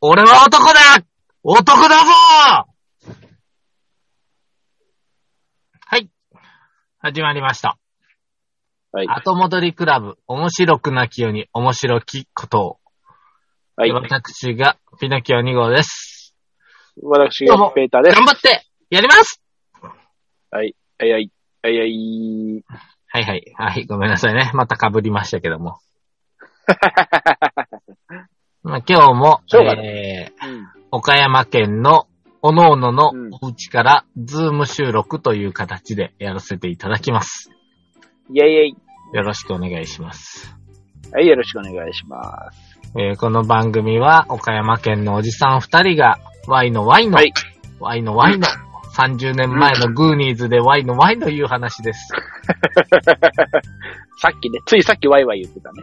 俺は男だ男だぞはい。始まりました。はい。後戻りクラブ、面白くなきように面白きことを。はい。私がピノキオ2号です。私がペーターです。頑張ってやりますはい。はいはい。はいはい。はいはい。はい、ごめんなさいね。また被りましたけども。まあ、今日も、しょうがなえー、うん。岡山県のおのおののうんお家からズーム収録という形でやらせていただきます。イェイイェイ。よろしくお願いします。はい、よろしくお願いします。えーこの番組は岡山県のおじさん二人が Y の Y の、はい Y の Y の、30年前のグーニーズで Y の Y のいう話です。さっきね、ついさっきワイワイ言ってたね。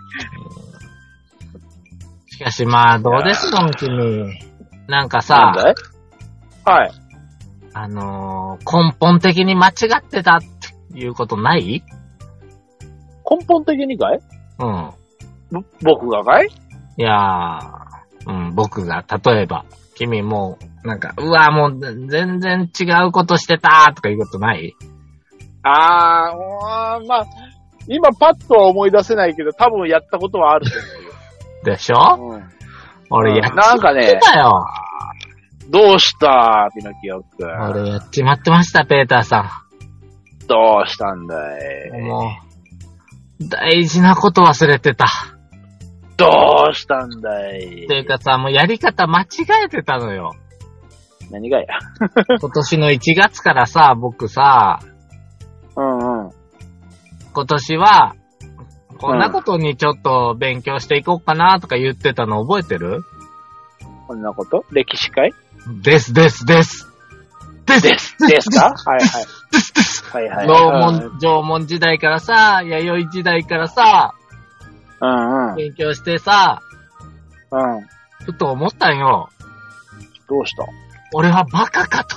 しかしまあ、どうですか、君。なんかなんさ、だい？はい。あのー根本的に間違ってたっていうことない？根本的にかい？うん。ぼ僕がかい？いやー、うん、僕が、例えば、君もう、なんか、うわ、もう全然違うことしてたとかいうことない？あー、うーんまあ、今パッとは思い出せないけど、多分やったことはあるとでしょ？思うん。俺やっなんかねちまってたよ。どうした？ピノキオくん。俺やっちまってました、ペーターさどうしたんだん。い？もう、大事なこと忘れてた。どうしたんだい？ていうかさ、もうやり方間違えてたのよ。何がや？今年の1月からさ、僕さ、うんうん。今年は、こんなことにちょっと勉強していこうかなとか言ってたの覚えてる？こんなこと？歴史会？です、です、です。です、です。ですか？はいはい。です、です。はいはい。縄文、縄文時代からさ、弥生時代からさ、うんうん。勉強してさ、うん。ふと思ったんよ。どうした？俺はバカかと。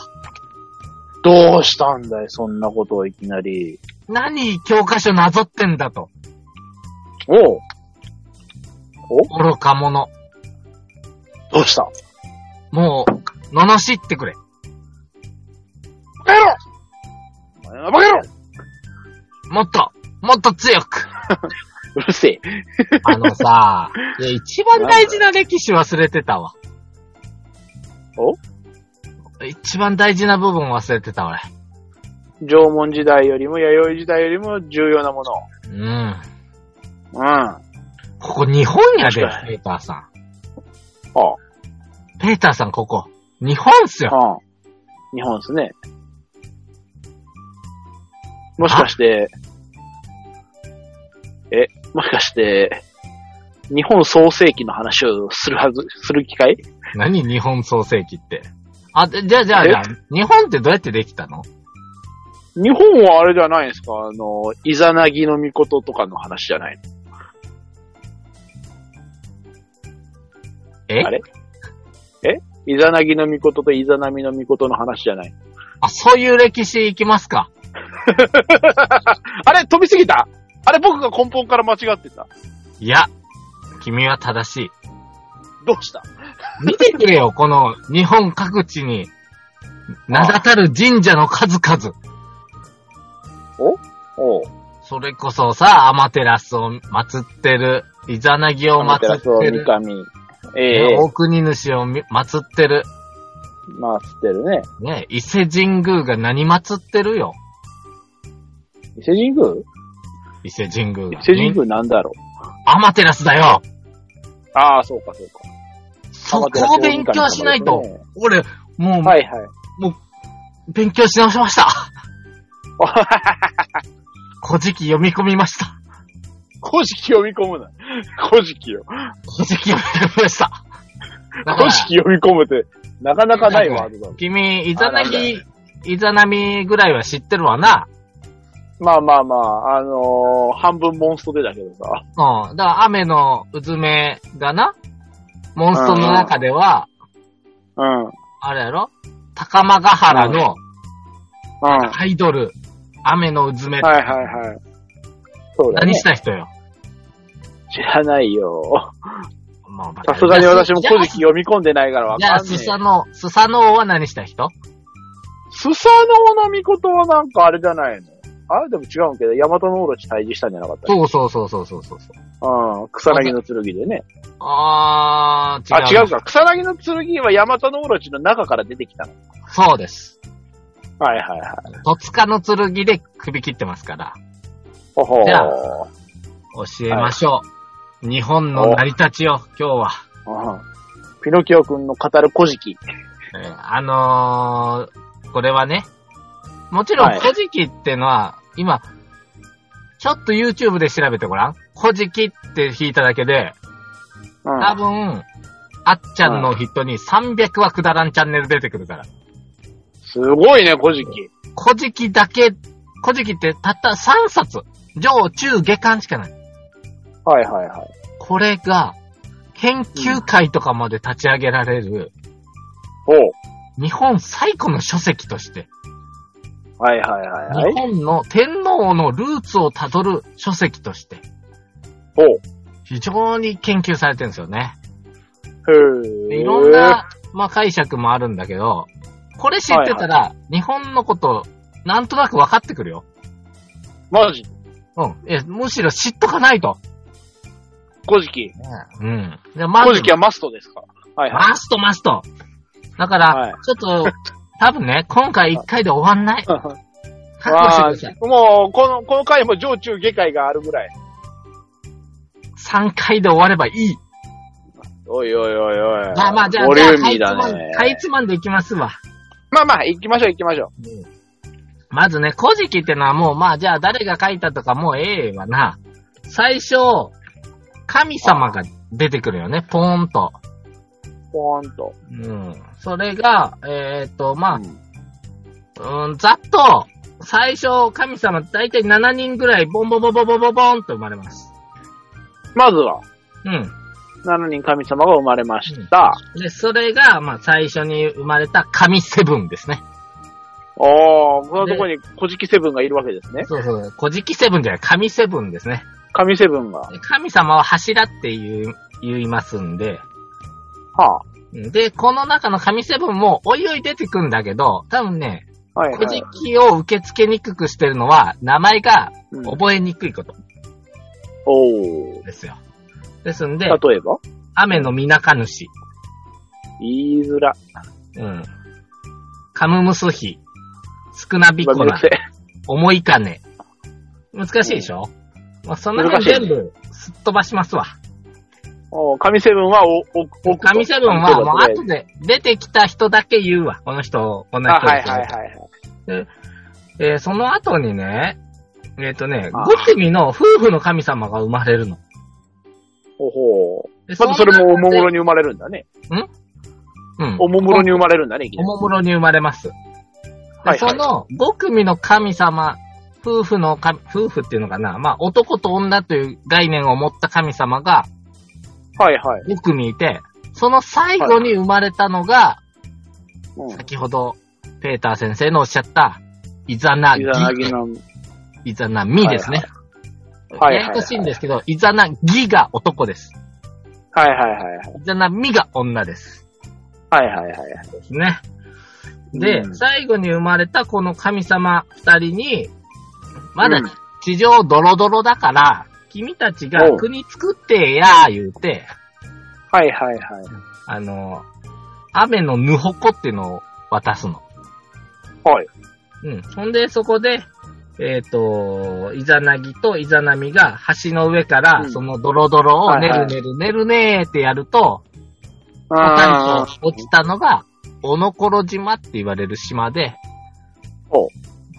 どうしたんだいそんなことをいきなり。何教科書なぞってんだと。おう愚か者。どうした？もう、罵ってくれ。バカ野郎お前はバカ野郎もっと、もっと強く。うるせえ。あのさ、いや、一番大事な歴史忘れてたわ。お？一番大事な部分忘れてた、俺。縄文時代よりも弥生時代よりも重要なもうん。の。うん。ここ日本やで、確かペーターさん。あペーターさん、ここ。日本っすよ。あ。うん。日本ですね。もしかして、え、もしかして、日本創世記の話をするはず、する機会？何日本創世記って？あ、でじゃあじゃあじゃあ、日本ってどうやってできたの？日本はあれじゃないですか？あの、イザナギの御事とかの話じゃないえ？あれ？え？イザナギの御事とイザナミの御事の話じゃないあ、そういう歴史行きますか。あれ飛びすぎた？あれ僕が根本から間違ってた？いや、君は正しい。どうした？見てくれよ、この日本各地に、名だたる神社の数々。お？う。それこそさ、アマテラスを祀ってる、イザナギを祀ってる、三上。ええ大国主をみ祀ってる、まあ、つってるね。ね、伊勢神宮が何祀ってるよ。伊勢神宮？伊勢神宮が。伊勢神宮なんだろうアマテラスだよああ、そうか、そうか。そこを勉強しないと。俺、もう、はいはい。勉強し直しました。古事記読み込みました。古事記読み込むな。古事記よ。古事記読みました。古事記読み込むって、なかなかないワードだ。君、イザナギ、イザナミぐらいは知ってるわな。まあまあまあ、あのー半分モンストでだけどさ。うん。だから雨のうずめがな、モンストの中では、うん。うん。あれやろ？高間ヶ原のアイドル、雨のうずめ、はいはいはい。そうだね何。した人よ？知らないよ。もう、さすがに私も古事記読み込んでないからわじゃあ、かんねえ。スサノオ、スサノオは何した人？スサノオの御事はなんかあれじゃないの？あれでも違うんけど、ヤマトノオロチ退治したんじゃなかったそうそうそうそうそうそうそう。うん。草薙の剣でね。あー、違う。あ、違うか。草薙の剣はヤマトノオロチの中から出てきたの。そうです。はいはいはい。戸塚の剣で首切ってますから、ほほじゃあー。教えましょう。日本の成り立ちを、今日は。うんピノキオくんの語る古事記。えーあのー、これはね、もちろん、はい古事記ってのは、今、ちょっと YouTube で調べてごらん。古事記って弾いただけで、うん。多分、あっちゃんのヒットに300はくだらんチャンネル出てくるから。すごいね、古事記。古事記だけ、古事記ってたった3冊。上中下巻しかない。はいはいはい。これが、研究会とかまで立ち上げられる、ほう。日本最古の書籍として、はいはいはいはい。日本の天皇のルーツをたどる書籍として。非常に研究されてるんですよね。へいろんな、まあ、解釈もあるんだけど、これ知ってたら、日本のこと、なんとなく分かってくるよ。マジ？うん。え、むしろ知っとかないと。古事記。うん。でまず古事記はマストですかはいはい。マストマスト。だから、はいちょっと、多分ね、今回一回で終わんない。覚悟してくまださい。あ、もう、この、この回も上中下界があるぐらい。3回で終わればいい。おいおいおいおい。まあまあ、じゃあ、ボじゃあ、かいつまんね。かいつまんでいきますわ。まあまあ、行きましょう行きましょまずね、古事記ってのはもう、まあ、じゃあ誰が書いたとかもうええわな。最初、神様が出てくるよね、ポーンと。う。ポーンと。うん。それが、えっ、と、まうんあ、うん、ざっと、最初、神様、だいたい7人ぐらい、ボンボンボンボンボンボンボンと生まれます。まずは、うん。7人神様が生まれました。で、それが、まあ、最初に生まれた神セブンですね。おー、このとこに古事記セブンがいるわけですね。そうそう。古事記セブンじゃない、神セブンですね。神セブンが。神様は柱って言う、言いますんで、あ。で、この中の神セブンもおいおい出てくんだけど、多分ね、はい、古事はい。記を受け付けにくくしてるのは、名前がうん覚えにくいことおー。ですよ。ですんで、例えば？雨のみなか主、言いづら。うん。カムムスヒ、少なびこなまあめんどく、せえ重い金。難しいでしょ、まあ、その辺全部すっ飛ばしますわ。神セブンはお、お、お、神セブンはもう後で。で出てきた人だけ言うわ。この人、このあ、人。はいはいはいはい。えーその後にね、えっ、とね、あ5組の夫婦の神様が生まれるの。ほほでう。まずそれもおもむろに。に生まれるんだね。うん。おもむろに生まれるんだね、おもむろに生まれます。ではいはいその5組の神様、夫婦の神、夫婦っていうのかなまあ男と女という概念を持った神様がはいはい。5組いて、その最後に生まれたのが、うん。先ほどペーター先生のおっしゃった、イザナギイ、ザナギの、イザナミですね。はいはいややこしいんですけど、イザナギが男です。はいはいはいはい。イザナミが女です。はいはいはいはい。ですね。で、うん最後に生まれたこの神様二人に、まだうん地上ドロドロだから、君たちが国作ってやー言うて、はいはいはい。あの、雨のぬほこっていうのを渡すの。はい。うん。ほんで、そこで、えっ、と、イザナギとイザナミが橋の上から、うんそのドロドロをねるねるねるねーってやると、あパタリと落ちたのが、おのころ島って言われる島で、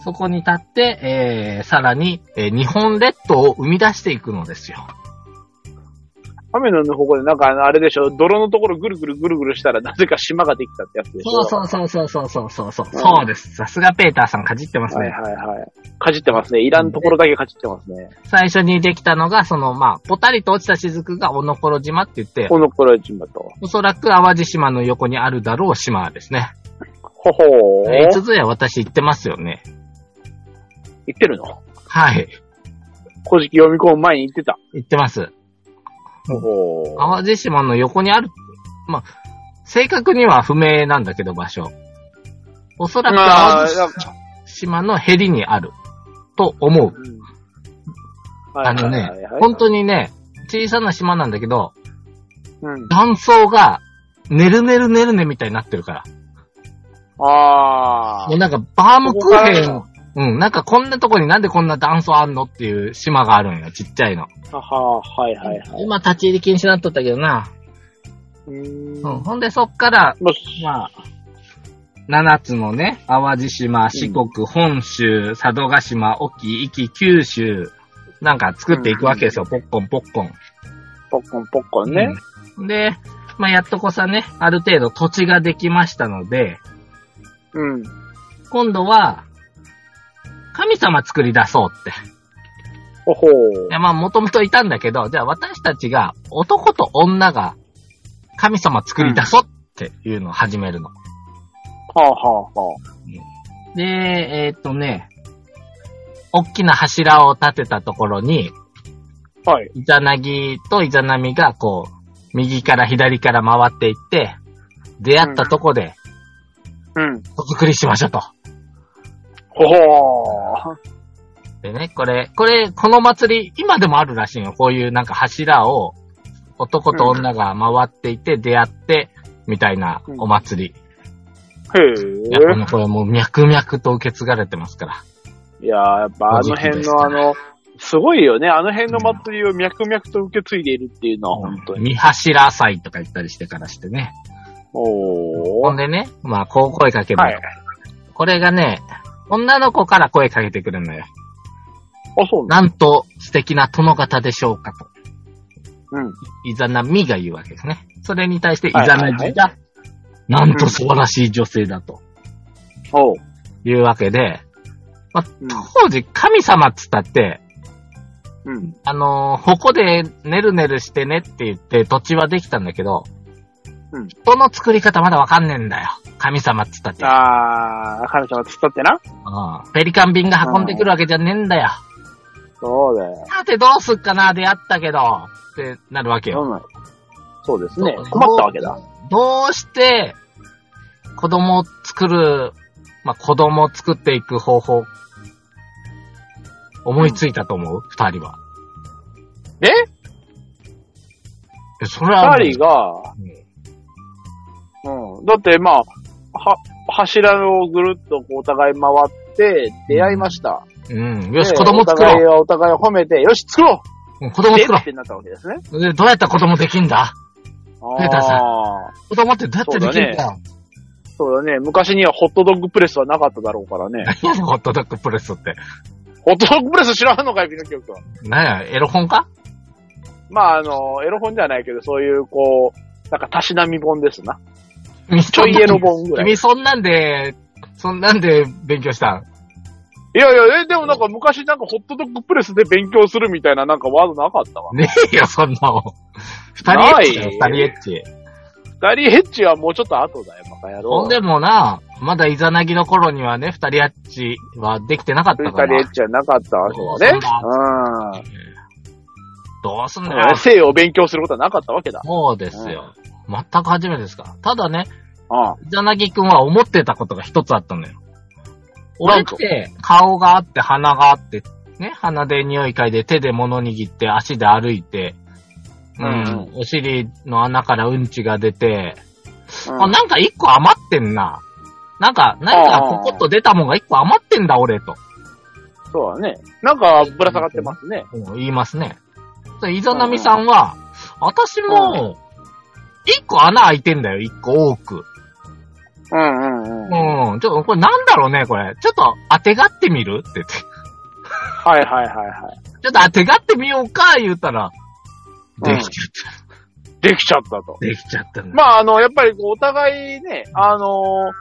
そこに立って、えー、さらに、えー日本列島を生み出していくのですよ。雨のぬほこでなんかあの、あれでしょ、泥のところぐるぐるぐるぐるしたらなぜか島ができたってやつでしょ？そうそうそうそうそうそうそう。んそうです。さすがペーターさんかじってますね。はいはいはい。かじってますね。いらんところだけかじってますね。最初にできたのが、その、まあ、ぽたりと落ちた雫がおのころ島って言って、この頃島と。おそらく淡路島の横にあるだろう島ですね。ほほー。えー、つづや私言ってますよね。言ってるの？はい。古事記読み込む前に言ってた。言ってます。ほほ淡路島の横にある。まあ、正確には不明なんだけど、場所。おそらくまあ淡路島のヘリにある。と思う。うんあのね、本当にね、小さな島なんだけど、うん。断層が、ねるねるねるねみたいになってるから。ああもう。なんか、バームクーヘそン、うん、なんかこんなとこになんでこんな断層あんのっていう島があるんよ、ちっちゃいの。はは、はいはいはい。今立ち入り禁止になっとったけどな。うーん。うん、ほんでそっから、まあ、7つのね、淡路島、四国、本州、佐渡島、沖、壱岐、九州、なんか作っていくわけですよ、ポッコンポッコン。ポッコンポッコンね。うんで、まあ、やっとこさね、ある程度土地ができましたので、うん。今度は、神様作り出そうって。ほほいや、まあ、もともといたんだけど、じゃあ私たちが、男と女が、神様作り出そうっていうのを始めるの。はあはあはで、えーっとね、大きな柱を立てたところに、あ。はい。イザナギとイザナミがこう、右から左から回っていって、出会ったとこで、うん。お作りしましょうと。ほほでね、これ、これ、この祭り、今でもあるらしいよ。こういうなんか柱を、男と女が回っていて、出会って、みたいなお祭り。へいや、こえ。のこれもう脈々と受け継がれてますから。いやーやっぱあの辺のあの、すごいよね。あの辺の祭りを脈々と受け継いでいるっていうのは本当に。三柱祭とか言ったりしてからしてね。おー。ほんでね、まあ、こう声かけるのはい。これがね、女の子から声かけてくるのよ。あ、そうなんなんと素敵な殿方でしょうかと。うん。イザナミが言うわけですね。それに対してイはいザナギが、なんと素晴らしい女性だとおう。いうわけで、まあうん、当時神様っつったって、うん。あのー、こでねるねるしてねって言って土地はできたんだけど、うん人の作り方まだわかんねえんだよ。神様っつったって。あー、神様つったってな。うんペリカン便が運んでくるわけじゃねえんだよ。そうだよ。さてどうすっかな、出会ったけど、ってなるわけよ。うんそうですね。困ったわけだ。どうして、子供を作る、まあ、子供を作っていく方法、思いついたと思う？二、人は。え？えそれは二人が、うん。だってまあ、は、柱をぐるっとこうお互い回って出会いました。うん。よし、で子供作お互いお互いを褒めて、よし、作ろう。うん子供作ろってなったわけですね。う。で、どうやったら子供できんだ？ペーターさんああ。子供ってどうやってできるんだ？よ。そうだね。昔にはホットドッグプレスはなかっただろうからね。何やねんホットドッグプレスって？ホットドッグプレス知らんのかい、ピノキオ君。何や、エロ本か？まあ、あの、エロ本じゃないけど、そういう、こう、なんか、たしなみ本ですな。君ちょいエロ本ぐらい。君そんなんで、そんなんで勉強したん？いやいや、え、でもなんか昔なんかホットドッグプレスで勉強するみたいななんかワードなかったわ。ねえよ、そんなもん。二人エッチだよ、二人エッチ。ダリエッチはもうちょっと後だよ、バカ野郎。ほんでもな、まだイザナギの頃にはね、二人エッチはできてなかったダから。リエッチはなかったわけだね。どうすんうん。だよ。性を勉強することはなかったわけだ。そうですよ。全く初めてですか？ら。ただね、ああイザナギくんは思ってたことが一つあったのよ。俺って、顔があって、鼻があって、ね、鼻で匂い嗅いで、手で物握って、足で歩いて、うん、うんお尻の穴からうんちが出て、うんあ、なんか一個余ってんな。なんか、何かポコッと出たもんが一個余ってんだ、俺と。そうだね。なんかぶら下がってますね。うん言いますね。でイザナミさんは、私も、一個穴開いてんだよ、一個多く。うんうんうん。うん。ちょっと、これなんだろうね、これ。ちょっと当てがってみる？って言って。はいはいはいはい。ちょっと当てがってみようか、言ったら、できちゃっできちゃったと。た。できちゃった。まあ、あの、やっぱりこうお互いね、あの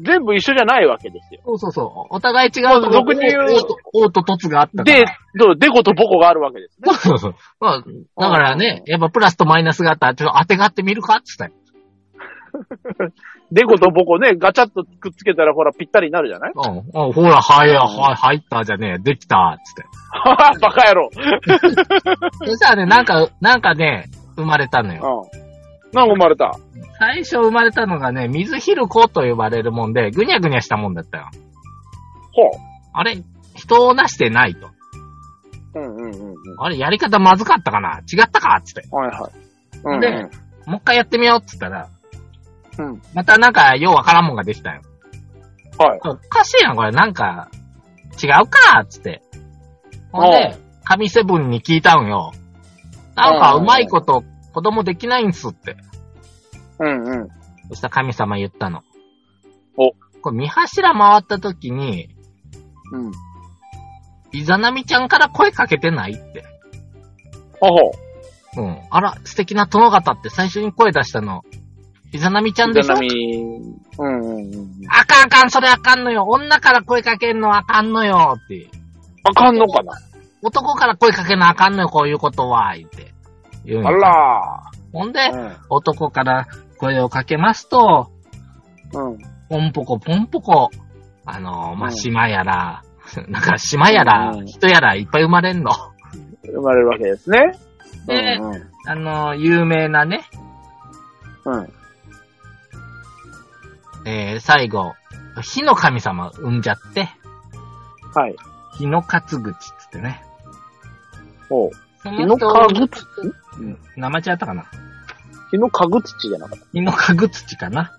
全部一緒じゃないわけですよ。そうそうそう。お互い違うまあ俗に言うオート、オート、トツがあった。で、どうデコとボコがあるわけですね。そうそう。まあ、だからね、やっぱプラスとマイナスがあったら、ちょっと当てがってみるかって言ったよ デコとボコね、ガチャッとくっつけたらほらぴったりになるじゃない？うん。うんほら、はい、はい、入ったじゃねえ、できた、つって。バカ野郎。そしたらね、なんか、なんかね、生まれたのよ。うん。なんか生まれた。最初生まれたのがね、水ヒルコと呼ばれるもんで、ぐにゃぐにゃしたもんだったよ。ほあれ、人をなしてないと。う。うんうんうんうん。あれ、やり方まずかったかな？違ったか？つって。はいはい。うん、うん。でもう一回やってみようっつったら、うん。またなんか、ようわからんもんができたよ。はい。おかしいやん、これ。なんか、違うか？っつって。ほんで、神セブンに聞いたんよ。なんか、うまいこと、子供できないんすって。うんうん。そしたら神様言ったの。おこれ、見柱回った時に、うん。イザナミちゃんから声かけてないって。ほほうん。あら、素敵な殿方って最初に声出したの。イザナミちゃんでしょ？ちなみに、うんうんうん。あかんあかん、それあかんのよ。女から声かけんのあかんのよ。って。あかんのかな？男から声かけなあかんのよ、こういうことは。言って。言うんあよらほんで、ー。男から声をかけますと、うん。うん。ポンポコポンポコ、あの、まあ、うん島やら、なんか島やらう、ん人やらいっぱい生まれんの。生まれるわけですね。でうんうん。あの、有名なね、うん。えー、最後、火の神様産んじゃって、はい。火の勝口っつってね。ほう。そ日のかぐつ名前違ったかな？日のかぐ土じゃなかった？火のかぐ土かな？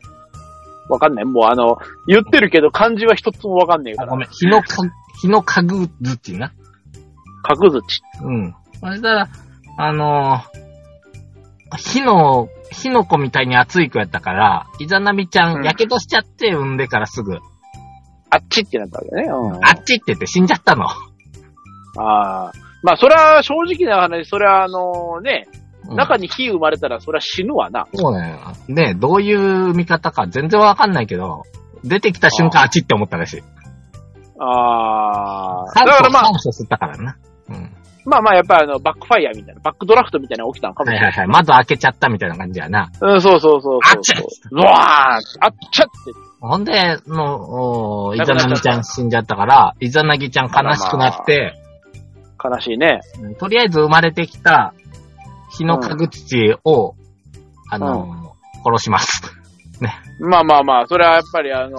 わかんない。もうあの、言ってるけど漢字は一つもわかんねえかあ、ら。ごめん。火のか、火のかぐ土な？かぐ土。うん。そしたら、あのー火の、火の子みたいに熱い子やったから、イザナミちゃうんん、やけどしちゃって産んでからすぐ、あっちってなったわけね。うん。あっちって言って死んじゃったの。ああ。まあ、それは正直な話、それはあのね、うん中に火生まれたらそれは死ぬわな。そうだよ。ねどういう見方か全然わかんないけど、出てきた瞬間あっちって思ったらしい。ああ。だからまあ、酸素吸ったからな。うん。まあまあやっぱりあの、バックファイヤーみたいな、バックドラフトみたいなのが起きたのかもしれない。はいはいはい。窓開けちゃったみたいな感じやな。うん、そうそうそう。あっちゃうわーあっちゃって。ほんで、もう、イザナギちゃん死んじゃったから、イザナギちゃん悲しくなって、悲しいね。うんとりあえず生まれてきた、日のかぐ土を、あのー殺します。まあまあまあ、それはやっぱりあの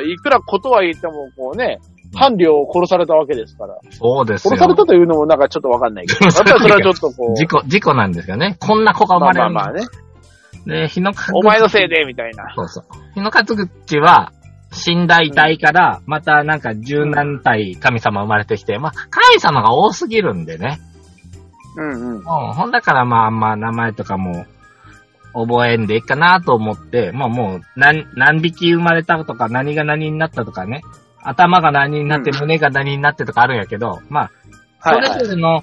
ーいくらことは言っても、こうね、伴侶を殺されたわけですから。そうですよ。殺されたというのもなんかちょっとわかんないけど。やっぱりそれはちょっとこう。事故、事故なんですよね。こんな子が生まあまれるまあまあね。で、日のお前のせいで、みたいな。そうそう。日のかぐちは、死んだ遺体から、またなんか十何体神様生まれてきて、まあ、神様が多すぎるんでね。うんうん。うん、ほんだからまあまあ名前とかも覚えんでいいかなと思って、まあもう何、何匹生まれたとか何が何になったとかね、頭が何になってうん胸が何になってとかあるんやけど、まあ、そはいはいれぞれの、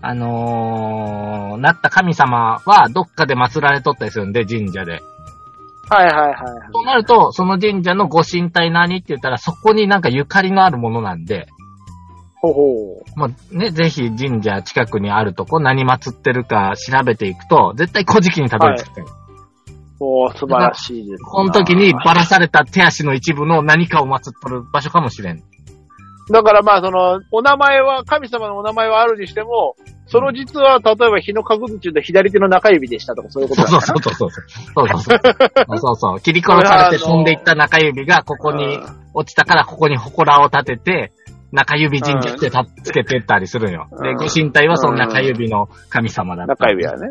あのーなった神様はどっかで祀られとったりするんで、神社で。はいはいはい。そうなると、その神社のご神体何って言ったら、そこになんかゆかりのあるものなんで、ほほまあね、ぜひ神社近くにあるとこ何祀ってるか調べていくと、絶対古事記にたどり着くから。おー素晴らしいですな。この時にばらされた手足の一部の何かを祀っとる場所かもしれん。だからまあ、その、お名前は、神様のお名前はあるにしても、その実は、例えば日のかぐ土の左手の中指でしたとか、そういうことそうだそうそうそう。そうそうそう。そうそう。切り殺されて飛んでいった中指がここに落ちたからここに祠を立てて、中指神社ってたつけてったりするんよ。で、うんご神体はその中指の神様だった。中指はね。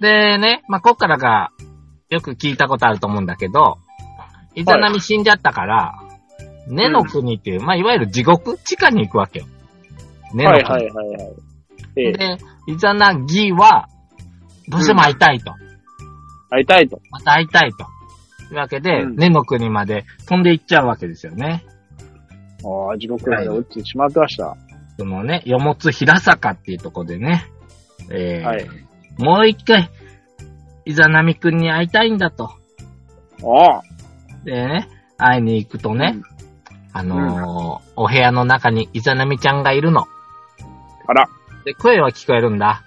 でね、まあ、こっからが、よく聞いたことあると思うんだけど、イザナミ死んじゃったから、根の国っていう、まあ、いわゆる地獄地下に行くわけよ。根のはい国。はいはいはい。ええ、で、イザナギは、どうしても会いたいと。会いたいと。また会いたいと。いうわけで、うん根の国まで飛んで行っちゃうわけですよね。ああ、地獄まで落ちてしまってました。そのね、よもつ平坂っていうとこでね、えーはい。もう一回、イザナミくんに会いたいんだと。ああ。でね、会いに行くとね、あのーお部屋の中にイザナミちゃんがいるの。あら。で、声は聞こえるんだ。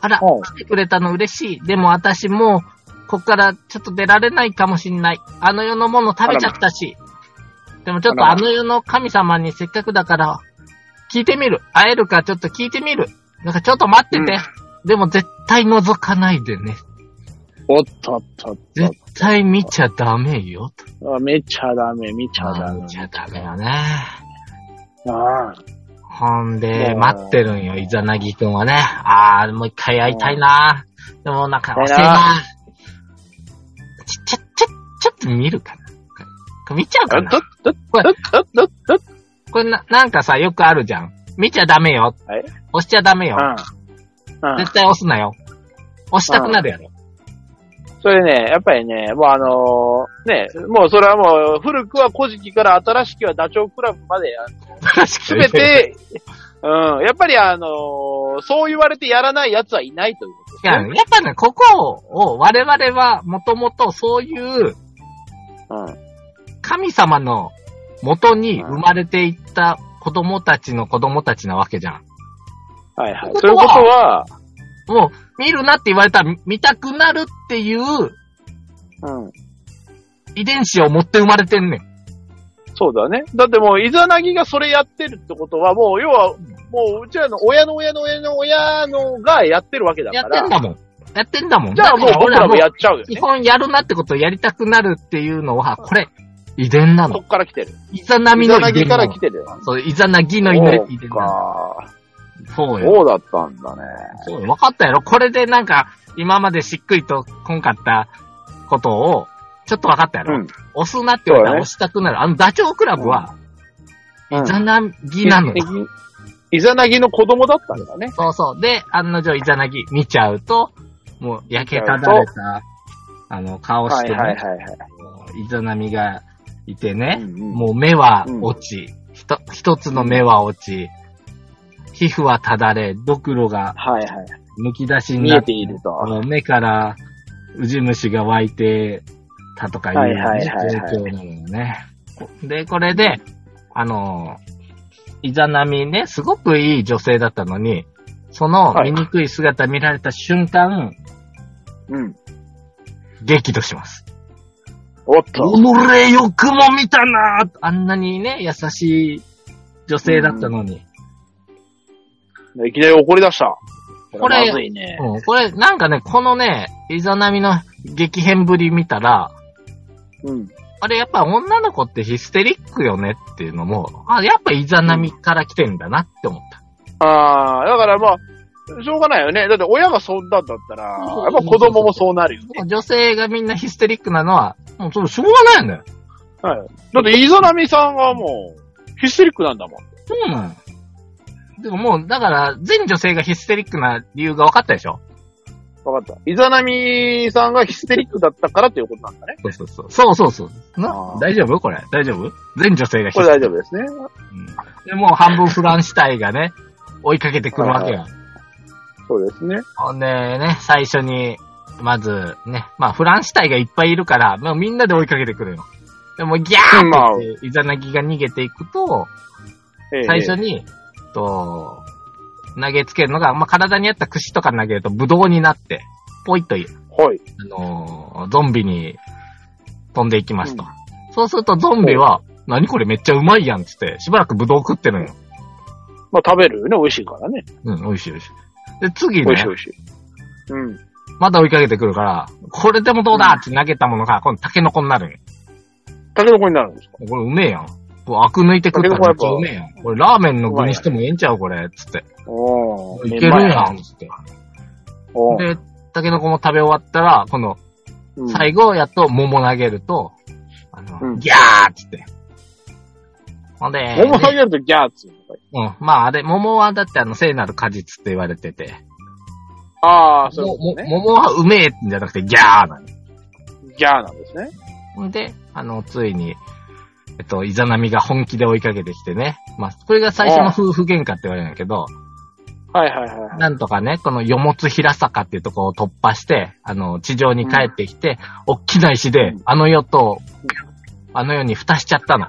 あら、おう来てくれたの嬉しい。でも私もう、こっからちょっと出られないかもしんない。あの世のもの食べちゃったし。でもちょっとあの世の神様にせっかくだから、聞いてみる。会えるかちょっと聞いてみる。なんかちょっと待ってて。でも絶対覗かないでね。おっとっとっと絶対見ちゃダメよ。とあ見ちゃダメ、見ちゃダメ。見ちゃダメよね。ああ。ほんで、待ってるんよ、イザナギくんはね。あー、もう一回会いたいな。でもなんか遅い会いたいなな。ちょ、ちょ、ちょ、ちょっと見るかな。これ見ちゃうかなこれこれな、なんかさ、よくあるじゃん。見ちゃダメよ。はい押しちゃダメよ。絶対押すなよ。押したくなるやろ。それね、やっぱりね、もうあのーね、もうそれはもう、古くは古事記から新しきはダチョウ倶楽部まで、すすべ、て、うん、やっぱりあのーそう言われてやらない奴はいないということですいや、ね。やっぱね、ここを我々はもともとそういううん。神様の元に生まれていった子供たちの子供たちなわけじゃん。はいはい。というこことはもう、見るなって言われたら見たくなるっていううん。遺伝子を持って生まれてんねん。そうだね。だってもう、イザナギがそれやってるってことは、もう、要は、もう、うちらの親の親の親の親のがやってるわけだやから。ってんだもん。やってんだもん。じゃあもうだから僕らもやっちゃうよね。基本やるなってことをやりたくなるっていうのは、これ、遺伝なその。っから来てる。イザナミイのザナギから遺伝なの来てるよ。そう、イザナギの遺伝遺伝。か。そうよ。そうだったんだね。そうよ。分かったやろこれでなんか、今までしっくりとこんかったことを、ちょっと分かったやろ、うん。押すなって言われたら押したくなる。あのダチョウ倶楽部は、うんイザナギなのよ。イザナギの子供だったんだね。そうそう。で、案の定イザナギ見ちゃうと、もう焼けただれた、あの、顔してね、はいはいはいはい。イザナミがいてね、うんうんもう目は落ち、ひと一つの目は落ち、皮膚はただれ、ドクロがはいはい。剥き出しに見えてていると。目からウジ虫が湧いてたとかいう、ねはいはいはいはい状況なのよね。で、これで、あの、イザナミね、すごくいい女性だったのに、そのはい醜い姿見られた瞬間、うん。激怒します。おっと。おのれよくも見たなぁあんなにね、優しい女性だったのに。いきなり怒り出した。これまずいね。うん、これ、なんかね、このね、イザナミの激変ぶり見たら、うん。あれやっぱ女の子ってヒステリックよねっていうのも、あ、やっぱイザナミから来てんだなって思った。ああ、だからまあ、しょうがないよね。だって親がそんなんだったら、やっぱ子供もそうなるよね。女性がみんなヒステリックなのは、もうそれしょうがないんだよ。はい。だって、イザナミさんはもう、ヒステリックなんだもん。そうなの。でももう、だから、全女性がヒステリックな理由が分かったでしょ？わかった。イザナミさんがヒステリックだったからということなんだね。そうそうそう。そうそうそう。あなー大丈夫？これ。大丈夫？全女性がヒこれステリック。大丈夫ですね。うんで、もう半分フランシュタインがね、追いかけてくるわけよ。そうですね。ほんでね、最初に、まずね、まあフランシュタインがいっぱいいるから、もうみんなで追いかけてくるよ。でもギャーって言って、イザナギが逃げていくと、ええ最初に、と、投げつけるのが、まあ体にあった串とか投げるとブドウになって、ポイッと、はい。あのーゾンビに飛んでいきますと。うんそうするとゾンビは、何これめっちゃうまいやんっつって、しばらくブドウ食ってるのよ。まあ食べるよね。美味しいからね。うん、美味しい美味しい。で、次ね美味しい、美味しい。うん。また追いかけてくるから、これでもどうだって投げたものが、今度タケノコになるんよ。タケノコになるんですか？これうめえやん。アク抜いて食ったらめっちゃうめえやん。これラーメンの具にしてもええんちゃうこれ、つって。おー。いけるやん、つって。で、タケノコも食べ終わったら、今度、うん最後、やっと桃投げると、あの、うんギャーっつって。ほんで、桃投げるとギャーっつうん。まあ、あれ、桃はだってあの、聖なる果実って言われてて、ああ、そうね。桃はうめえんじゃなくてギャーなの。ギャーなんですね。ほんで、あの、ついに、えっと、イザナミが本気で追いかけてきてね。まあ、これが最初の夫婦喧嘩って言われるんだけど、はいはいはいはい。なんとかね、このよもつ平坂っていうところを突破して、あの、地上に帰ってきて、大きな石でうん、あの世と、あの世に蓋しちゃったの。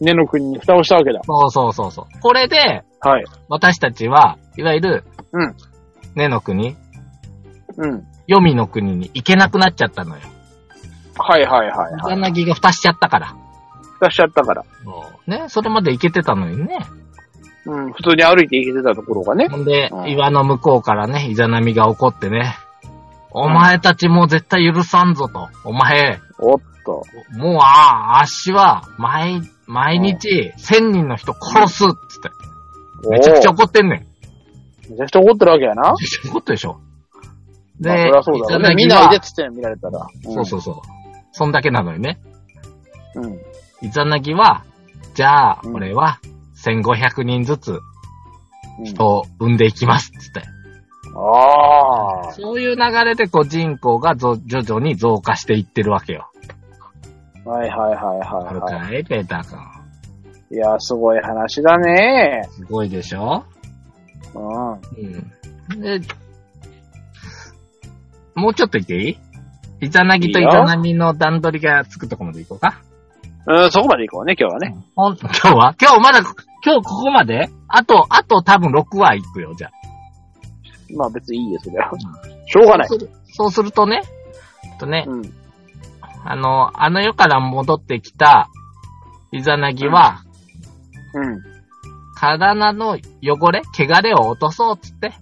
根の国に蓋をしたわけだ。そうそうそうそう。これで、はい。私たちは、いわゆる、うん。根の国、うん。黄泉の国に行けなくなっちゃったのよ。はいはいはいイはい。ザナギが蓋しちゃったから。蓋しちゃったから。ね、それまで行けてたのにね。うん、普通に歩いて行けてたところがね。ほんでう、ん岩の向こうからね、イザナミが起こってね、お前たちもう絶対許さんぞと。お前、おっと。もう、ああ、あっしは、毎、毎日、千人の人殺すっつって。めちゃくちゃ怒ってんねん。めちゃくちゃ怒ってるわけやな。めちゃくちゃ怒ってるでしょ。で、まあ、そりゃそうだろうね。イザナギみんなおいでっは、つって見られたら。そうそうそう。そんだけなのにね。うん。うん。イザナギは、じゃあ、うん俺は、1500人ずつうん人を産んでいきますっつって。ああ。そういう流れで、こう、人口がぞ徐々に増加していってるわけよ。はいはいはいあるはいはかいペーター君。い。いや、すごい話だね。すごいでしょ？うん。うん。で、もうちょっと言っていい？イザナギとイザナミの段取りがつくとこまで行こうか。うん、そこまで行こうね、今日はね。ほん今日は？今日まだ、今日ここまで？あと、あと多分6話行くよ、じゃあ。まあ別にいいよ、それは。しょうがない。そうするそうするとね、えっとね、うん。あの、あの世から戻ってきたイザナギは、うん。体の汚れ、汚れを落とそうっつって、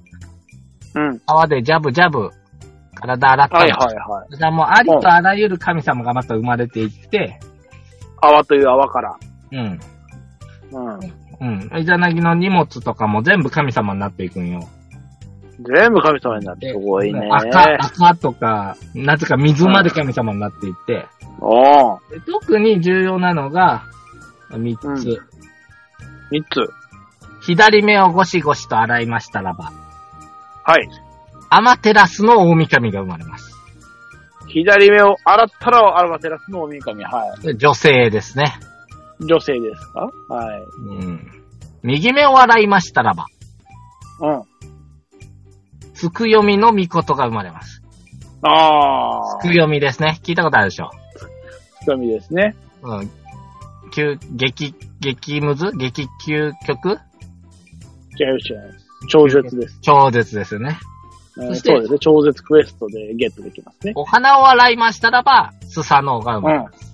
うん。泡でジャブジャブ、体洗ったの。はいはいはい。だからもうありとあらゆる神様がまた生まれていって、泡という泡から。うん。うん。うん。イザナギの荷物とかも全部神様になっていくんよ。全部神様になってすごいね。赤、赤とか、なぜか水まで神様になっていって、おー。で特に重要なのが、三つ、うん三つ。左目をゴシゴシと洗いましたらば、はい。アマテラスの大神が生まれます。左目を洗ったらアルバテラスのおみ神。はで女性ですね。い。女性ですか？はい。うん。右目を洗いましたらば、うん。つくよみの御事が生まれます。ああ。つくよみですね。聞いたことあるでしょ？つかみですね。うん。急、激、激ムズ激究極？違う違う。超絶です。超絶ですよね。えーそしてそうですね。超絶クエストでゲットできますね。お花を洗いましたらば、スサノオが生まれます。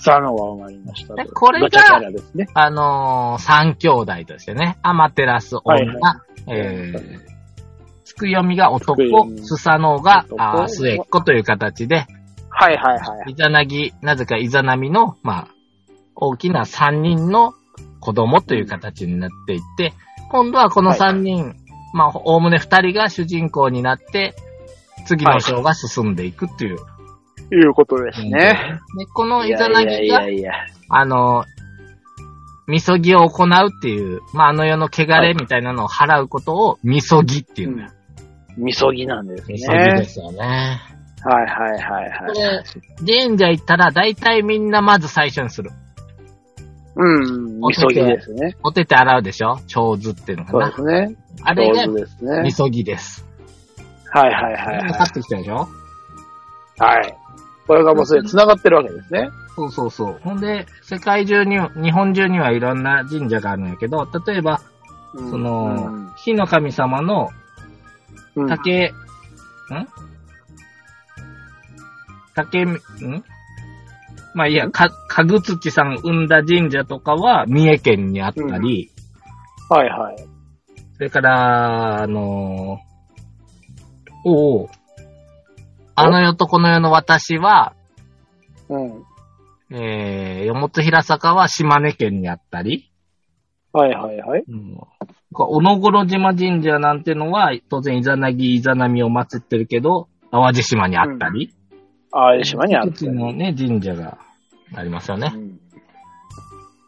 サノが生まれました。でこれがね。あのー、三兄弟としてね、アマテラス女、はいはえー、つくよみが男スサノオが、男あー末っ子という形で、はいはいはい。イザナギ、なぜかイザナミの、まあ、大きな三人の子供という形になっていって、今度はこの三人、まあ、おおむね二人が主人公になって、次の章が進んでいくっていう。いうことですね。で、このイザナギが。あの、みそぎを行うっていう、まあ、あの世の汚れみたいなのを払うことを、みそぎっていうんだよ。みそぎなんですね。みそぎですよね。はいはいはいこはい。れ、神社行ったら、大体みんなまず最初にする。うん、みそぎですね。お手手洗うでしょ？蝶図っていうのかそうな。ですね。あれがねみ。そぎです。はいはいはいは分かってきたでしょ？い。はい。これがもうすでに繋がってるわけですね。そうそうそう。ほんで、世界中に、日本中にはいろんな神社があるんやけど、例えば、うんその、火の神様のうん、うん竹、ん？竹、ん？まあいいや、か、かぐつちさん生んだ神社とかは三重県にあったり、はいはい。それから、あのーおおあの世とこの世の私は、うん。えー、よもつひら坂は島根県にあったり、はいはいはい。うん、おのごろ島神社なんてのは、当然イザナギ、イザナミを祀ってるけど、淡路島にあったり、ああ、島にあっ一つた。のね、神社がありますよね。うん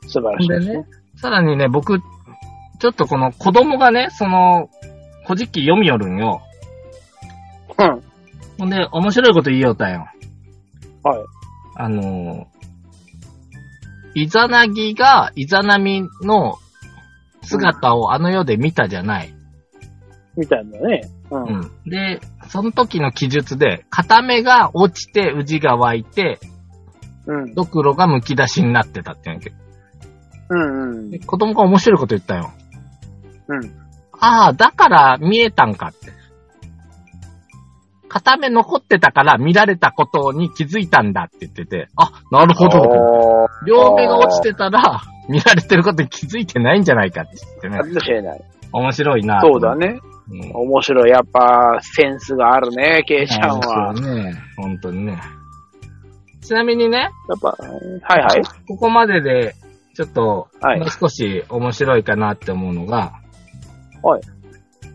素晴らしいですね。さらにね、僕、ちょっとこの子供がね、その、古事記読みよるんよ。うん。ほんで、面白いこと言いよったんよ。はい。あのー、イザナギがイザナミの姿をあの世で見たじゃない。みたいなね。うん。うん。で、その時の記述で、片目が落ちて、宇治が湧いて、うん。ドクロが剥き出しになってたって言うんやけど。うんうんで。子供が面白いこと言ったよ。うん。ああ、だから見えたんかって。片目残ってたから見られたことに気づいたんだって言ってて、あ、なるほど。両目が落ちてたら、見られてることに気づいてないんじゃないかって言ってかね。もしれない。面白いな。そうだ。ね。うん。面白い。やっぱ、センスがあるね、ケイちゃんは。そうね。本当にね。ちなみにね、やっぱ、はいはい。ここまでで、ちょっと、はいもう少し面白いかなって思うのが、はい。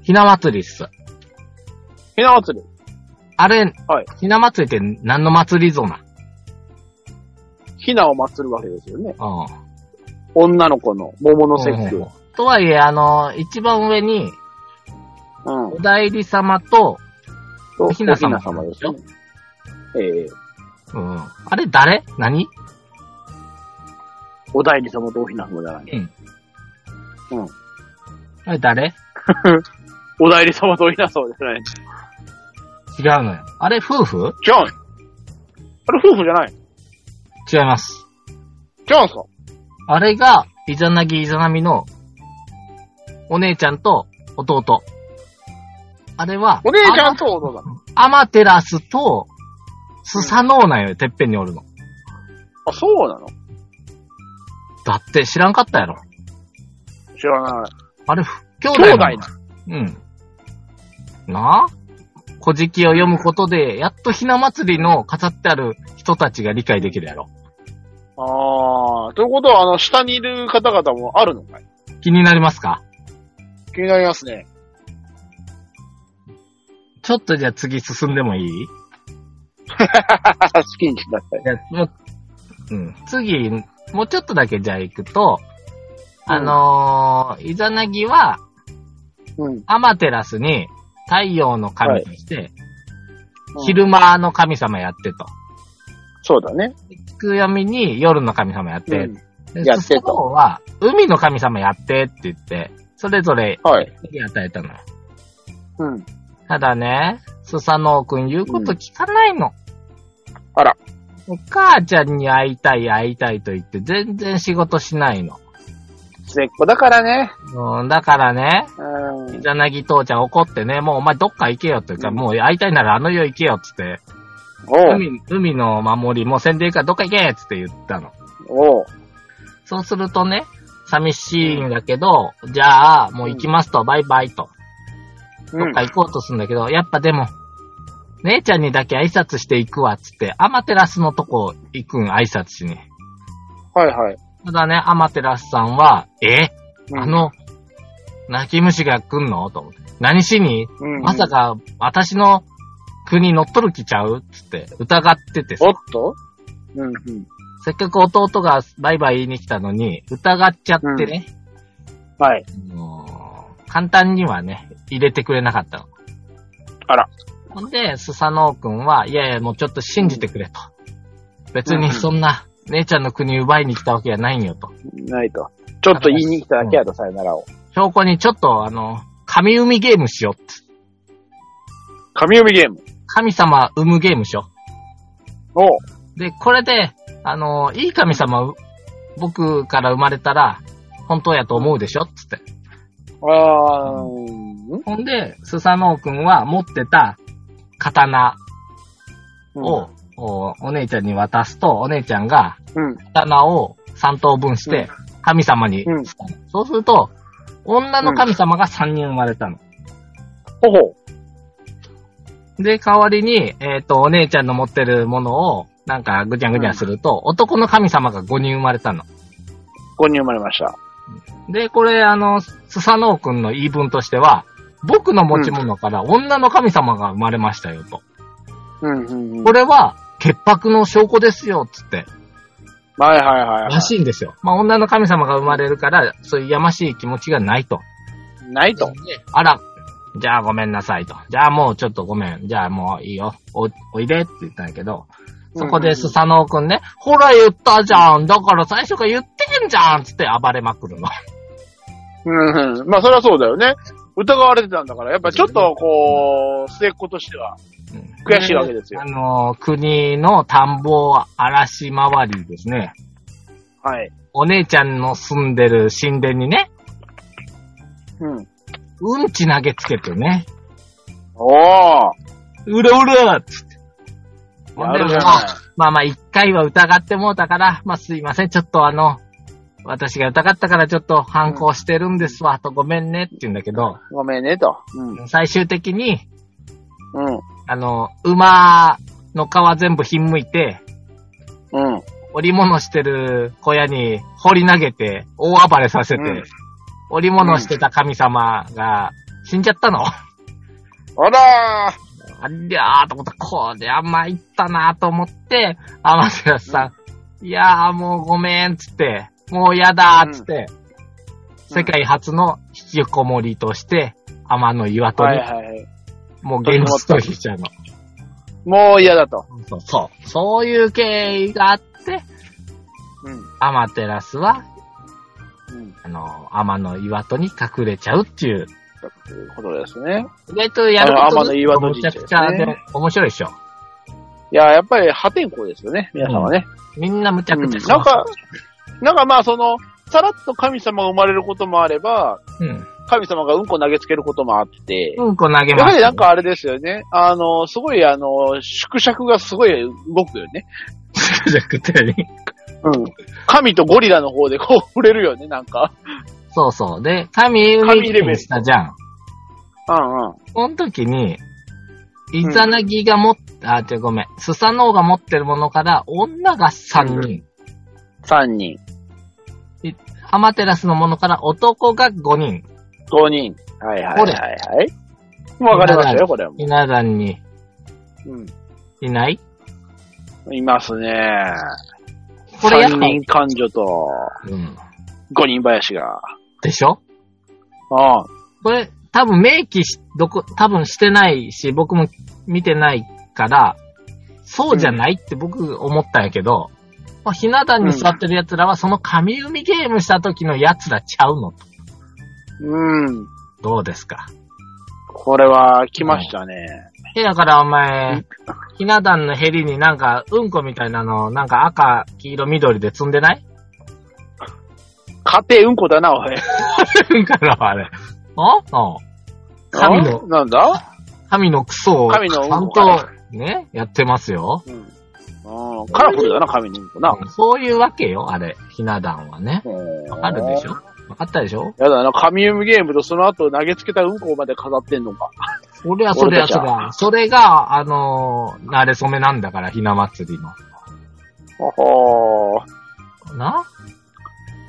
ひな祭りっす。ひな祭り。あれ、はいひな祭りって何の祭りぞな？ひなを祀るわけですよね。うん。女の子の桃の節句。うんとはいえ、あの、一番上に、うん。お代理様と、と、おおひな様様ですよね。ええうん。あれ誰？何？お代理様とおひな様じゃない。あれ誰 お代理様とな様じゃない。違うのよ。あれ夫婦？違うのあれ夫婦じゃない違います。違うんすか？あれが、イザナギイザナミの、お姉ちゃんと弟。あれは、お姉ちゃんと弟だ。アマテラスと、スサノオなんよ、てっぺんにおるの。あ、そうなの？だって知らんかったやろ。知らない。あれ、兄弟兄弟なのなうん。なあ？古事記を読むことで、やっとひな祭りの飾ってある人たちが理解できるやろ。あー、ということは、あの、下にいる方々もあるのかい？気になりますか？気になりますね。ちょっとじゃあ次進んでもいい？い 好きにしてください。や、もう、うん。次、もうちょっとだけじゃあ行くと、あのー、イザナギは、うん。アマテラスに太陽の神として、昼。昼間の神様やってと。そうだね。つくよみに夜の神様やって、うん。でやってとは、海の神様やってって言って、それぞれはい。与えたのよ。うん。ただね、スサノオくん言うこと聞かないの。あら。お母ちゃんに会いたい会いたいと言って全然仕事しないの。末っ子だからね。うん、だからね、うんイ。ザナギ父ちゃん怒ってね、もうお前どっか行けよっていうか、うんもう会いたいならあの世行けよっつって。海、海の守りもうせんでいいからどっか行けっつって言ったの。おう。そうするとね、寂しいんだけど、じゃあ、もう行きますと、バイバイと。うんどっか。行こうとするんだけど、やっぱでも、姉ちゃんにだけ挨拶していくわ、つって、アマテラスのとこ行くん、挨拶しに。はいはい。ただね、アマテラスさんは、え？うんあ、の、泣き虫が来んの？と思って。何しに？うんまさ。か、私の国乗っ取る気ちゃう？つって、疑っててさおっと？うんうん。せっかく弟がバイバイ言いに来たのに、疑っちゃってね、はい。もう簡単にはね、入れてくれなかったの。あら。ほんで、スサノオくんは、いやいや、もうちょっと信じてくれと。別にそんな、姉ちゃんの国奪いに来たわけじゃないんよと。ないと。ちょっと言いに来ただけやと、さよならを。証拠にちょっと、あの、神海ゲームしようって。神読みゲーム？神様生むゲームしよおう。う。で、これで、あの、いい神様う、僕から生まれたら、本当やと思うでしょつって。あー、うんほんで、スサノオくんは持ってた刀を、おお姉ちゃんに渡すと、お姉ちゃんがうん。刀を3等分して、神様にうんそうすると、女の神様が3人生まれたの。ほほ。で、代わりに、えっ、と、お姉ちゃんの持ってるものを、なんかぐちゃぐちゃすると、男の神様が5人生まれたの。5人生まれました。で、これ、あの、スサノオくんの言い分としては、僕の持ち物から女の神様が生まれましたよと。うん、うん、うん。これは、潔白の証拠ですよ、つって。はいはいはいはらしいんですよ。まあ、女の神様が生まれるから、そういうやましい気持ちがないと。い。ないと。あら、じゃあごめんなさいと。じゃあもうちょっとごめん。じゃあもういいよ。お、おいでって言ったんやけど、そこでスサノオくんね、ほら言ったじゃん。だから最初から言ってんじゃんつって暴れまくるの。うん、うん。まあ、それはそうだよね。疑われてたんだから、やっぱちょっと、こう、末っ子としては、悔しいわけですよあの、国の田んぼ嵐回りですね。はい。お姉ちゃんの住んでる神殿にね、うん。うんち投げつけてね、おー。うらうらっつって。やるじゃない。まあまあ一回は疑ってもうたから、まあすいません、ちょっとあの、私が疑ったからちょっと反抗してるんですわ、とごめんねって言うんだけど、ごめんね、と。うん。最終的に、うん。あの、馬の皮全部ひんむいて、うん。織物してる小屋に放り投げて、大暴れさせて、うん織物してた神様が死んじゃったの？あらありゃーと思った。こりゃ参ったなと思って、アマテラスさん、いやーもうごめん、つって、もうやだー、つって、世界初の引きこもりとして、天の岩ー。戸に、もうちゃうの。もう嫌だと。そうそう。そういう経緯があって、うん。アマテラスは、うん。あの、天の岩戸に隠れちゃうっていう。ということですね。意外とやることあの天の岩戸めちゃくちゃねで面白いでしょ。いや、やっぱり破天荒ですよね、皆さんはね。みんなむちゃうんくちゃしますなんか、なんかまあその、さらっと神様が生まれることもあれば、うん。神様がうんこ投げつけることもあって、うんこ投げやます。はりなんかあれですよね。あの、すごいあの、縮尺がすごい動くよね。じゃなくてねうん。神とゴリラの方でこう触れるよね、なんか。そうそう。で、神海神レベしたじゃん。うんうん。その時に、イザナギが持っ、あ、違うごめん。スサノオが持ってるものから、女が3人。3人、アマテラスのものから男が5人。5人。はいはいこれはいはい。わかりましたよ、これはもひな壇にう。うん。いない？いますね。これやっぱ3人感女とうん。5人林が。でしょ？ああ。これ、多分明記し、どこ、多分してないし、僕も見てないから、そうじゃないって僕思ったんやけど、まあ、ひな壇に座ってる奴らは、その神海ゲームした時の奴らちゃうのと。うん。どうですか？これは来ましたね。え、だからお前、ひな壇のヘリになんか、うんこみたいなの、なんか赤、黄色、緑で積んでない？家庭うんこだな、おい。うんからあれ。あ？あ神のあ、なんだ？神のクソを、神のうんちゃんことね、やってますよ。うん。ああカラフルだな、神のうんこな。そういうわけよ、あれ。ひな壇はね。わわかるでしょわかったでしょ？やだな、神海ゲームとその後投げつけたうんこまで飾ってんのか。そりゃそりゃ俺たちはそりゃ。それが、あのー、慣れ初めなんだから、ひな祭りの。ほほー。な？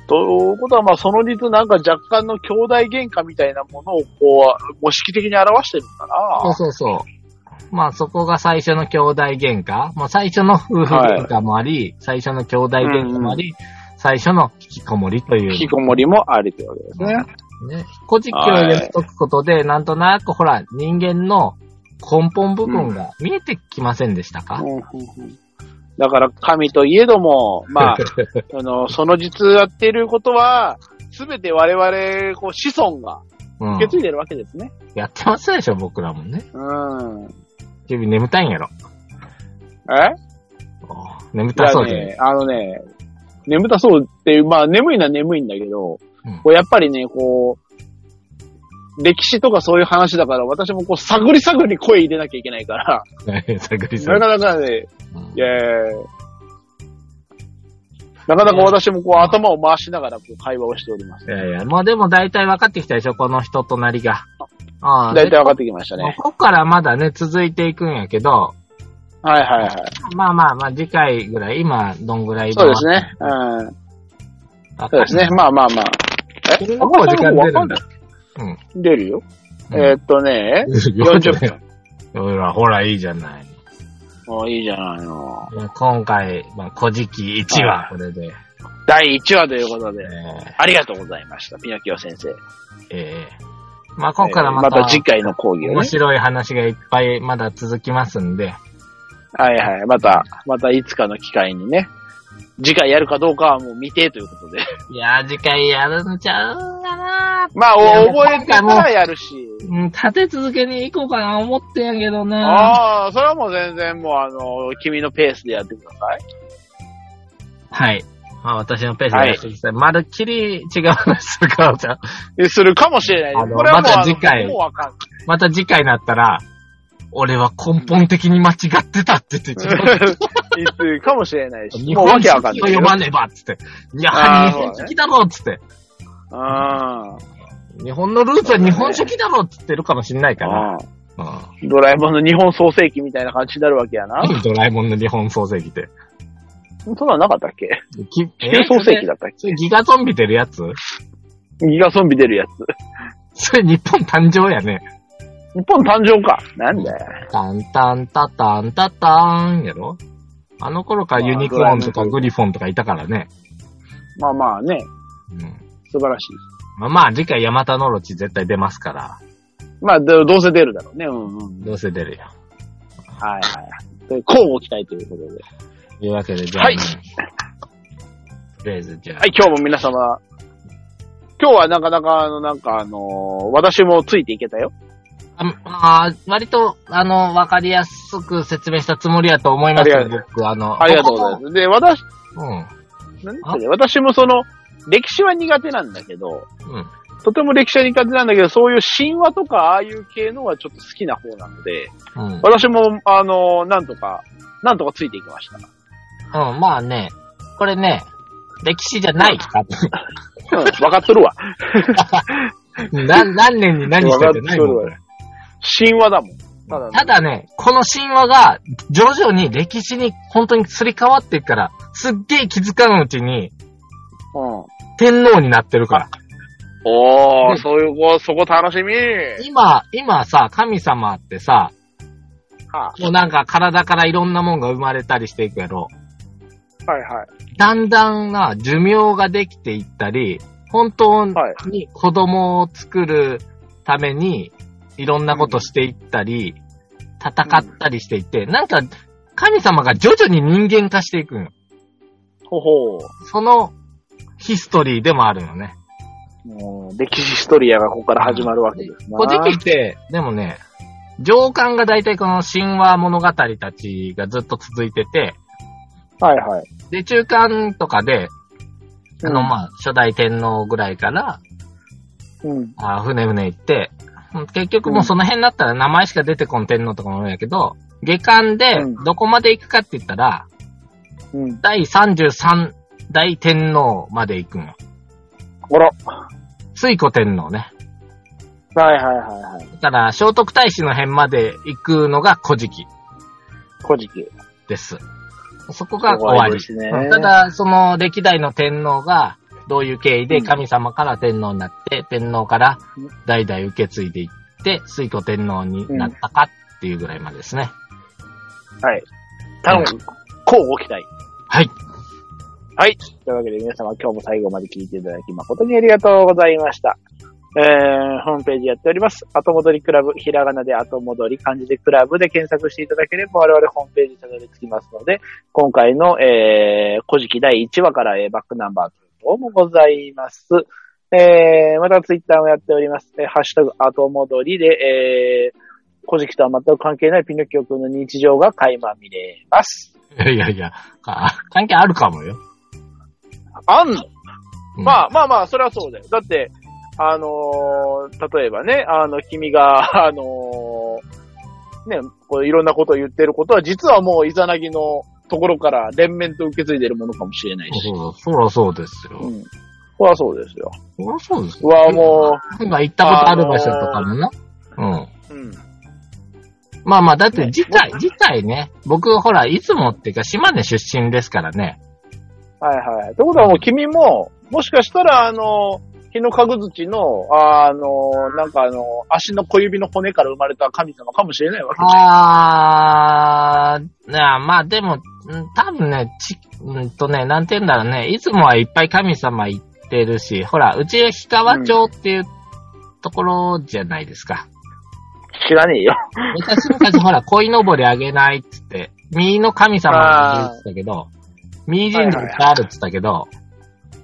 ということは、まあ、その実なんか若干の兄弟喧嘩みたいなものをこう、模式的に表してるのかそうな。そうそう。まあそこが最初の兄弟喧嘩。まあ最初の夫婦喧嘩もあり、最初の兄弟喧嘩もあり、最初の引きこもりという。引きこもりもありというわけですね。ね。古事記を読み解くことで、なんとなくほら、人間の根本部分が見えてきませんでしたか、うんうんうんだから、神といえども、まあ、あの、その実やっていることは、すべて我々、こう、子孫がうん受け継いでるわけですね。やってますでしょ、僕らもね。うん。君眠たいんやろ。え？眠たそうで。ね、あのね、眠たそうっていう、まあ眠いのは眠いんだけど、うんこうやっぱりね、こう、歴史とかそういう話だから、私もこう、探り探り声入れなきゃいけないから、探り探なかなかね、りいやなかなか私もこう、頭を回しながらこう会話をしておりますい。やいや、もうでも大体分かってきたでしょ、この人となりが。ああ。だいたい分かってきましたね。ここからまだね、続いていくんやけど、はいはいはい。まあまあまあ、次回ぐらい、今、どんぐらいそうですね。うん。そうですね。まあまあまあ。え君の方時間出るんだ。うん。出るよ。うんえーっとね、40分。ほら、ほら、いいじゃない。もういいじゃないの。まあ今回、まあ、古事記1話、はこれで、第1話ということで、えありがとうございました、ピノキオ先生。ーえーまあ、ここからままた、た次回の講義をね。面白い話がいっぱいまだ続きますんで、はいはい。また、またいつかの機会にね。次回やるかどうかはもう未定ということで。いやー、次回やるんちゃうんかなまあ、覚えてたらやるし。うん、立て続けに行こうかな思ってんやけどなああ、それはもう全然もうあの、君のペースでやってください。はい。まあ、私のペースでやってきて、まるっきり違う話するからじゃん。えするかもしれない。これはまた次回もうわかんない。また次回になったら、俺は根本的に間違ってたって言って、つかもしれないし、日もうわ本けわかんないよ書紀を読。まねばっつって。いや、日本書紀だろっつって。あ日本のルーツは日本書紀だろっつってるかもしんないから。ドラえもんの日本創世記みたいな感じになるわけやな。何ドラえもんの日本創世記って。そんなんなかったっけ？き旧創世記だったっそれギガゾンビ出るやつ？けギガゾンビ出るやつ。それ日本誕生やね。日本誕生か。なんだよ。タンタンタタンタタンやろ？あの頃からユニコーンとかグリフォンとかいたからね。まあまあね、うん。素晴らしい。まあまあ、次回ヤマタノオロチ絶対出ますから。まあ、どどうせ出るだろうね。うんうん。どうせ出るよ。はいはい。で、こうご期待ということで。というわけで、じゃあ、はいねとりあえず、じゃあ、はい、今日も皆様、今日はなかなか、あの、なんかあのー私もついていけたよ。ああー割と、あの、わかりやすく説明したつもりやと思いますよ、僕。あの、ありがとうございます。で、私、す。うん。なん私もその、歴史は苦手なんだけど、うん。とても歴史は苦手なんだけど、そういう神話とか、ああいう系のはちょっと好きな方なので、うん。私も、あのーなんとか、なんとかついていきました。うん、まあね、これね、歴史じゃないか。うん、分かっとるわ。な何年に何したってないもん。これ神話だもん。ただ、ただね、この神話が徐々に歴史に本当にすり替わっていくから、すっげえ気づかんうちにうん。天皇になってるから。おー、ねそういう子、そこ楽しみ。今、今さ、神様ってさ、はもうなんか体からいろんなもんが生まれたりしていくやろ。あ、はいはい。だんだんな寿命ができていったり、本当に子供を作るためにいろんなことしていったり、戦ったりしていって、なんか神様が徐々に人間化していくんよ。ほほそのヒストリーでもあるよね。う。もう、歴史ヒストリアがここから始まるわけですな。個人的って、でもね、上巻が大体この神話物語たちがずっと続いてて、はいはい。で、中巻とかで、あの、うんまあ、初代天皇ぐらいから、うん。あ船船行って、結局もうその辺だったら名前しか出てこん天皇とかもあるんやけど、下巻でうんどこまで行くかって言ったら、うん。第33代天皇まで行くんよ。ほら。水古天皇ね。はいはいはいはい。だから、聖徳太子の辺まで行くのが古事記古事記。です。そこが終わり。ですねうんただ、その歴代の天皇が、どういう経緯で神様から天皇になって、天皇から代々受け継いでいって、水古天皇になったかっていうぐらいまでですね。はい。頼む。こうご期待。はい。はい。というわけで皆様今日も最後まで聞いていただき誠にありがとうございました。えー、ホームページやっております。後戻りクラブ、ひらがなで後戻り、漢字でクラブで検索していただければ我々ホームページにたどり着きますので、今回の、えー、古事記第1話から、えーバックナンバー等もございます。えー、またツイッターもやっております。えーハッシュタグ後戻りで、えー、古事記とは全く関係ないピノキオ君の日常が垣間見れます。いやいやいや、か関係あるかもよ。あんの？うんまあまあまあ、それはそうだよ。だって、あのー例えばね、あの、君が、あのーね、こういろんなことを言ってることは、実はもうイザナギのところから連綿と受け継いでるものかもしれないし。そうそらそうですよ。うん。そりゃそうですよ。そらそうですうわ、もなんか行ったことある場所とかもな？うん。う、うん。まあまあ、だって次回、次回ね、僕ほら、いつもっていうか島根出身ですからね。はいはい。ってことはもう君も、もしかしたら、あの、日のかぐ土の、あの、なんかあの、足の小指の骨から生まれた神様かもしれないわけじゃん。あー、まあでも、ん多分ね、ち、うんとね、なんて言うんだろうね、いつもはいっぱい神様行ってるし、ほら、うちは氷川町っていうところじゃないですか。知らねえよ。昔々ほら、鯉のぼりあげないっつって、右の神様がいるって言ったけど、右神社いっぱいあるって言ったけど、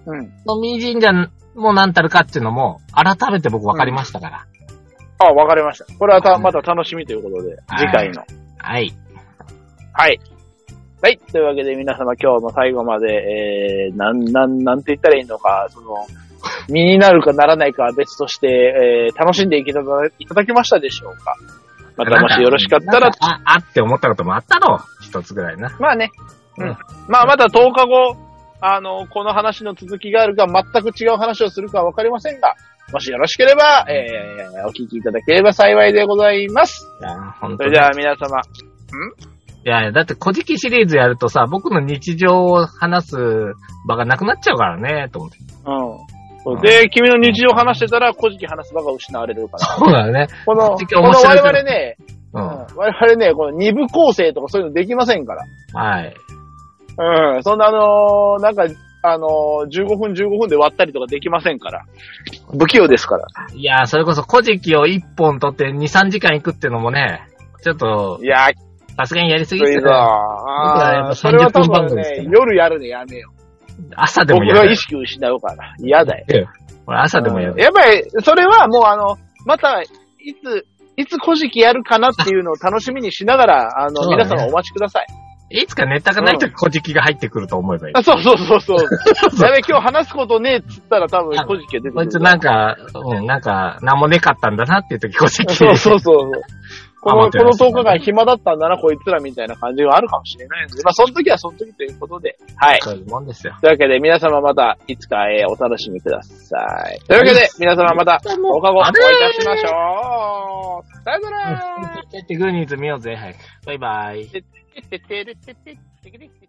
うん。その右神社も何たるかっていうのも、改めて僕分かりましたから。あ、わかりました。これはた、また楽しみということで、はい次回の。はい。はい。はい。というわけで皆様今日も最後まで、えー、なん、なん、なんて言ったらいいのか、その、身になるかならないかは別として、えー、楽しんでいただいただけましたでしょうかまたもしよろしかったらなん、あ、あって思ったこともあったろう。一つぐらいな。まあね、うんまあ、また10日後、あの、この話の続きがあるか、全く違う話をするかはわかりませんが、もしよろしければ、えー、お聞きいただければ幸いでございます。いや、本当に。それでは皆様、いや、だって、古事記シリーズやるとさ、僕の日常を話す場がなくなっちゃうからね、と思って。うん。で、君の日常を話してたら、古事記話す場が失われるから。そうだよね。この、この我々ね、う。うんん、我々ね、この二部構成とかそういうのできませんから。はい。うん。そんなあのーなんか、あのー15分15分で割ったりとかできませんから。不器用ですから。いや、それこそ古事記を1本取って2、3時間行くっていうのもね、ちょっとい、やさすがにやりす。ぎてる。あーそれは多30分ね夜やるのやめよう。朝でもやる僕が意。識失うから。嫌だよ。俺朝でもやる。やっぱり、それはもうあの、また、いつ、いつ古事記やるかなっていうのを楽しみにしながら、あの、皆様お待ちください。いつかネタがないと古事記が入ってくると思えばいい。あそうそうそう そう。やべ、今日話すことねえっつったら多分古事記が出てくる。こいつなんか、うん、なんか、なんもねかったんだなっていう時古事記。そうそうそう。この、この余ってますね10日間暇だったんだな、こいつらみたいな感じがあるかもしれないので、まあ、その時はその時ということで。はい。そういうもんですよ。というわけで、皆様また、いつか、えーお楽しみください。というわけで、皆様また、10日後、お会いいたしましょう。さよならグーニーズ見ようぜ、はい。バイバイ。てってってってててってって